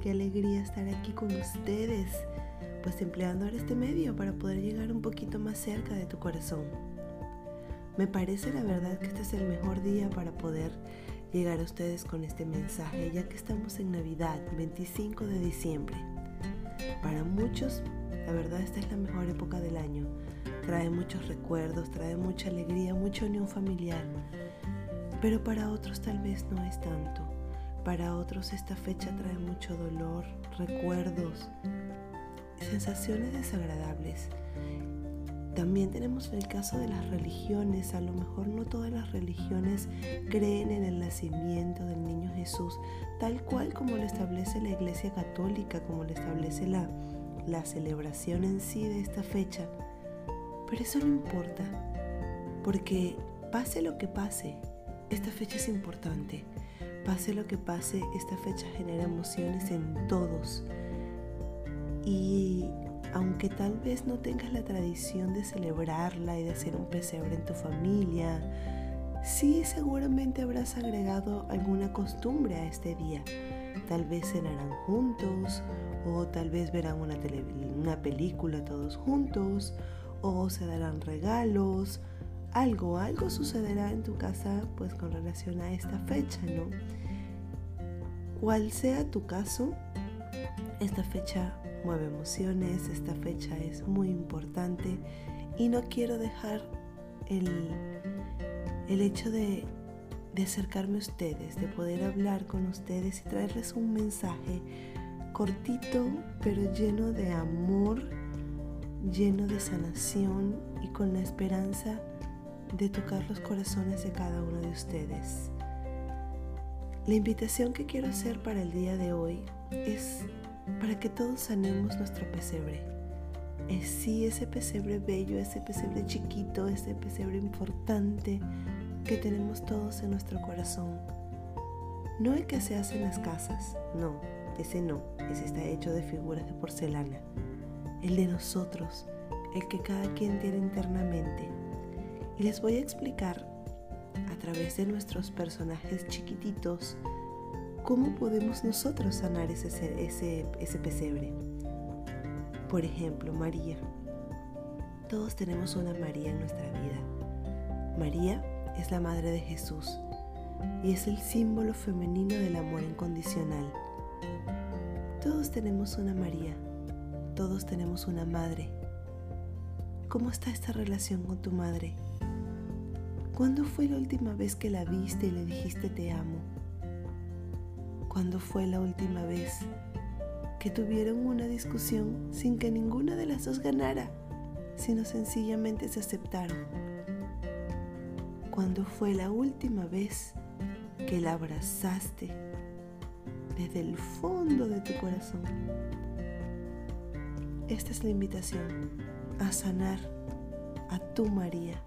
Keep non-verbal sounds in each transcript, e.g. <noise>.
qué alegría estar aquí con ustedes, pues empleando ahora este medio para poder llegar un poquito más cerca de tu corazón. Me parece la verdad que este es el mejor día para poder llegar a ustedes con este mensaje, ya que estamos en Navidad, 25 de diciembre. Para muchos, la verdad esta es la mejor época del año. Trae muchos recuerdos, trae mucha alegría, mucha unión familiar. Pero para otros tal vez no es tanto. Para otros esta fecha trae mucho dolor, recuerdos, sensaciones desagradables. También tenemos el caso de las religiones. A lo mejor no todas las religiones creen en el nacimiento del niño Jesús, tal cual como lo establece la Iglesia Católica, como lo establece la, la celebración en sí de esta fecha. Pero eso no importa, porque pase lo que pase, esta fecha es importante. Pase lo que pase, esta fecha genera emociones en todos. Y aunque tal vez no tengas la tradición de celebrarla y de hacer un pesebre en tu familia, sí seguramente habrás agregado alguna costumbre a este día. Tal vez cenarán juntos o tal vez verán una, una película todos juntos o se darán regalos algo, algo sucederá en tu casa pues con relación a esta fecha, ¿no? Cual sea tu caso, esta fecha mueve emociones, esta fecha es muy importante y no quiero dejar el, el hecho de, de acercarme a ustedes, de poder hablar con ustedes y traerles un mensaje cortito pero lleno de amor, lleno de sanación y con la esperanza de tocar los corazones de cada uno de ustedes. La invitación que quiero hacer para el día de hoy es para que todos sanemos nuestro pesebre. Es sí ese pesebre bello, ese pesebre chiquito, ese pesebre importante que tenemos todos en nuestro corazón. No el que se hace en las casas, no, ese no, ese está hecho de figuras de porcelana. El de nosotros, el que cada quien tiene internamente y les voy a explicar a través de nuestros personajes chiquititos cómo podemos nosotros sanar ese, ese, ese pesebre. Por ejemplo, María. Todos tenemos una María en nuestra vida. María es la madre de Jesús y es el símbolo femenino del amor incondicional. Todos tenemos una María, todos tenemos una madre. ¿Cómo está esta relación con tu madre? ¿Cuándo fue la última vez que la viste y le dijiste te amo? ¿Cuándo fue la última vez que tuvieron una discusión sin que ninguna de las dos ganara, sino sencillamente se aceptaron? ¿Cuándo fue la última vez que la abrazaste desde el fondo de tu corazón? Esta es la invitación a sanar a tu María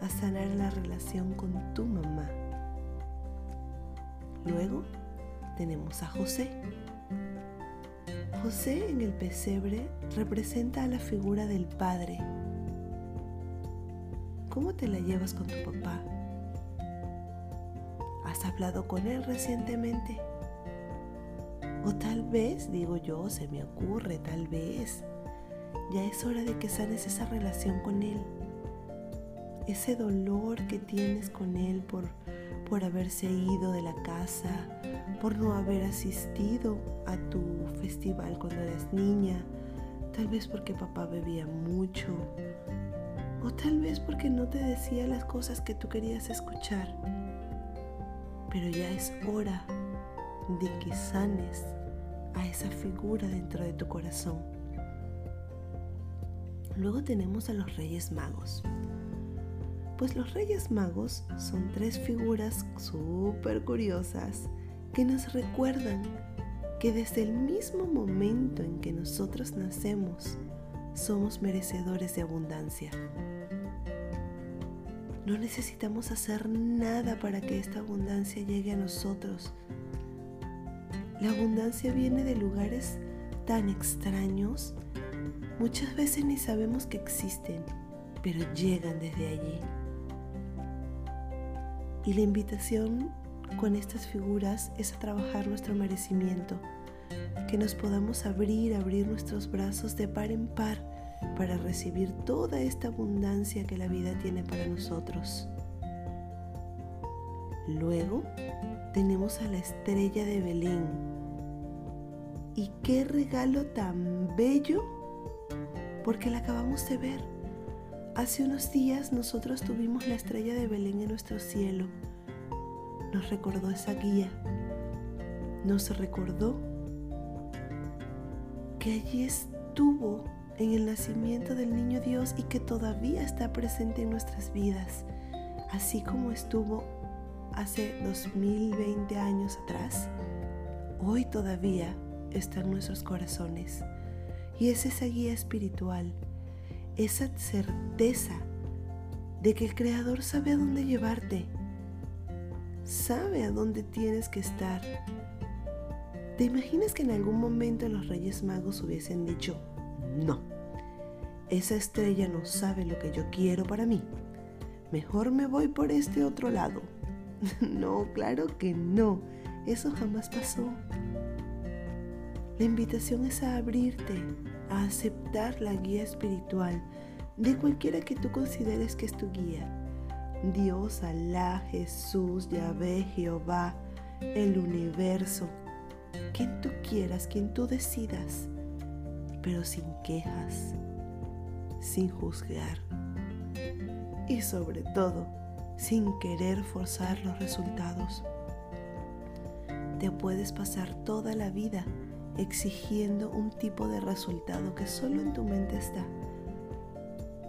a sanar la relación con tu mamá. Luego tenemos a José. José en el pesebre representa a la figura del padre. ¿Cómo te la llevas con tu papá? ¿Has hablado con él recientemente? O tal vez, digo yo, se me ocurre, tal vez, ya es hora de que sanes esa relación con él ese dolor que tienes con él por, por haberse ido de la casa, por no haber asistido a tu festival cuando eras niña, tal vez porque papá bebía mucho, o tal vez porque no te decía las cosas que tú querías escuchar. Pero ya es hora de que sanes a esa figura dentro de tu corazón. Luego tenemos a los Reyes Magos pues los Reyes Magos son tres figuras súper curiosas que nos recuerdan que desde el mismo momento en que nosotros nacemos, somos merecedores de abundancia. No necesitamos hacer nada para que esta abundancia llegue a nosotros. La abundancia viene de lugares tan extraños, muchas veces ni sabemos que existen, pero llegan desde allí. Y la invitación con estas figuras es a trabajar nuestro merecimiento, que nos podamos abrir, abrir nuestros brazos de par en par para recibir toda esta abundancia que la vida tiene para nosotros. Luego tenemos a la estrella de Belén. Y qué regalo tan bello, porque la acabamos de ver. Hace unos días nosotros tuvimos la estrella de Belén en nuestro cielo. Nos recordó esa guía. Nos recordó que allí estuvo en el nacimiento del niño Dios y que todavía está presente en nuestras vidas, así como estuvo hace 2020 años atrás, hoy todavía está en nuestros corazones. Y es esa guía espiritual, esa certeza de que el Creador sabe a dónde llevarte, sabe a dónde tienes que estar. ¿Te imaginas que en algún momento los Reyes Magos hubiesen dicho, no, esa estrella no sabe lo que yo quiero para mí, mejor me voy por este otro lado? <laughs> No, claro que no. Eso jamás pasó. La invitación es a abrirte, a aceptar la guía espiritual de cualquiera que tú consideres que es tu guía. Dios, Alá, Jesús, Yahvé, Jehová, el universo, quien tú quieras, quien tú decidas, pero sin quejas, sin juzgar y sobre todo sin querer forzar los resultados. Te puedes pasar toda la vida exigiendo un tipo de resultado que solo en tu mente está.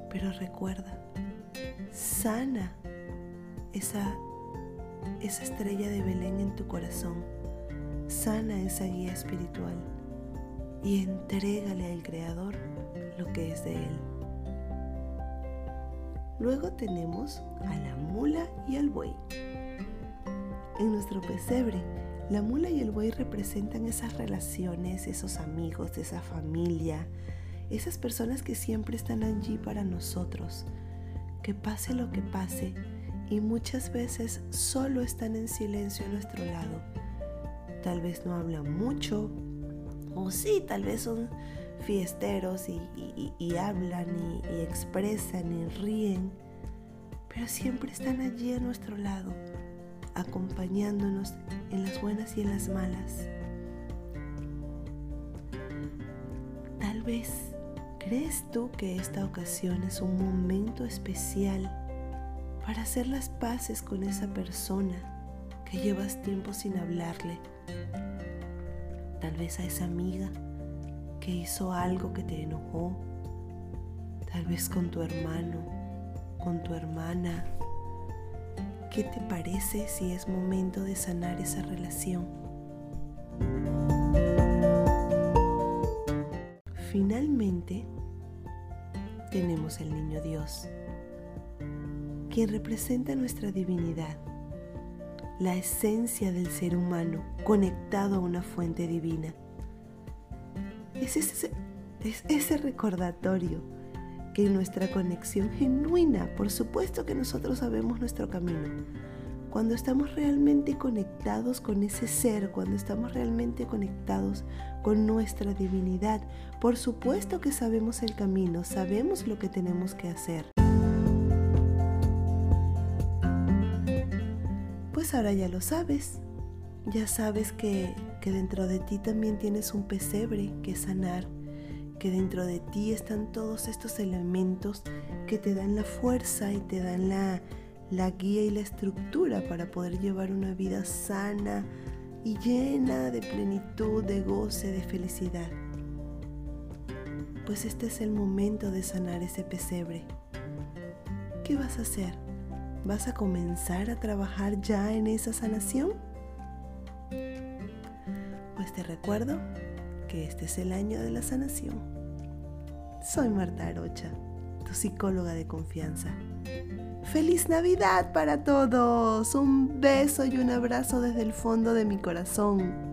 Pero recuerda, sana esa, esa estrella de Belén en tu corazón, sana esa guía espiritual y entrégale al Creador lo que es de Él. Luego tenemos a la mula y al buey. En nuestro pesebre, la mula y el buey representan esas relaciones, esos amigos, esa familia, esas personas que siempre están allí para nosotros, que pase lo que pase y muchas veces solo están en silencio a nuestro lado. Tal vez no hablan mucho, o sí, tal vez son fiesteros y, hablan y, expresan y ríen, pero siempre están allí a nuestro lado, acompañándonos en las buenas y en las malas. Tal vez crees tú que esta ocasión es un momento especial para hacer las paces con esa persona que llevas tiempo sin hablarle. Tal vez a esa amiga que hizo algo que te enojó, tal vez con tu hermano, con tu hermana. ¿Qué te parece si es momento de sanar esa relación? Finalmente, tenemos al niño Dios, quien representa nuestra divinidad, la esencia del ser humano conectado a una fuente divina es ese, es ese recordatorio que nuestra conexión genuina, por supuesto que nosotros sabemos nuestro camino, cuando estamos realmente conectados con ese ser, cuando estamos realmente conectados con nuestra divinidad, por supuesto que sabemos el camino, sabemos lo que tenemos que hacer. Pues ahora ya lo sabes, ya sabes que, dentro de ti también tienes un pesebre que sanar, que dentro de ti están todos estos elementos que te dan la fuerza y te dan la, la guía y la estructura para poder llevar una vida sana y llena de plenitud, de goce, de felicidad. Pues este es el momento de sanar ese pesebre. ¿Qué vas a hacer? ¿Vas a comenzar a trabajar ya en esa sanación? Pues te recuerdo que este es el año de la sanación. Soy Marta Arocha, tu psicóloga de confianza. ¡Feliz Navidad para todos! Un beso y un abrazo desde el fondo de mi corazón.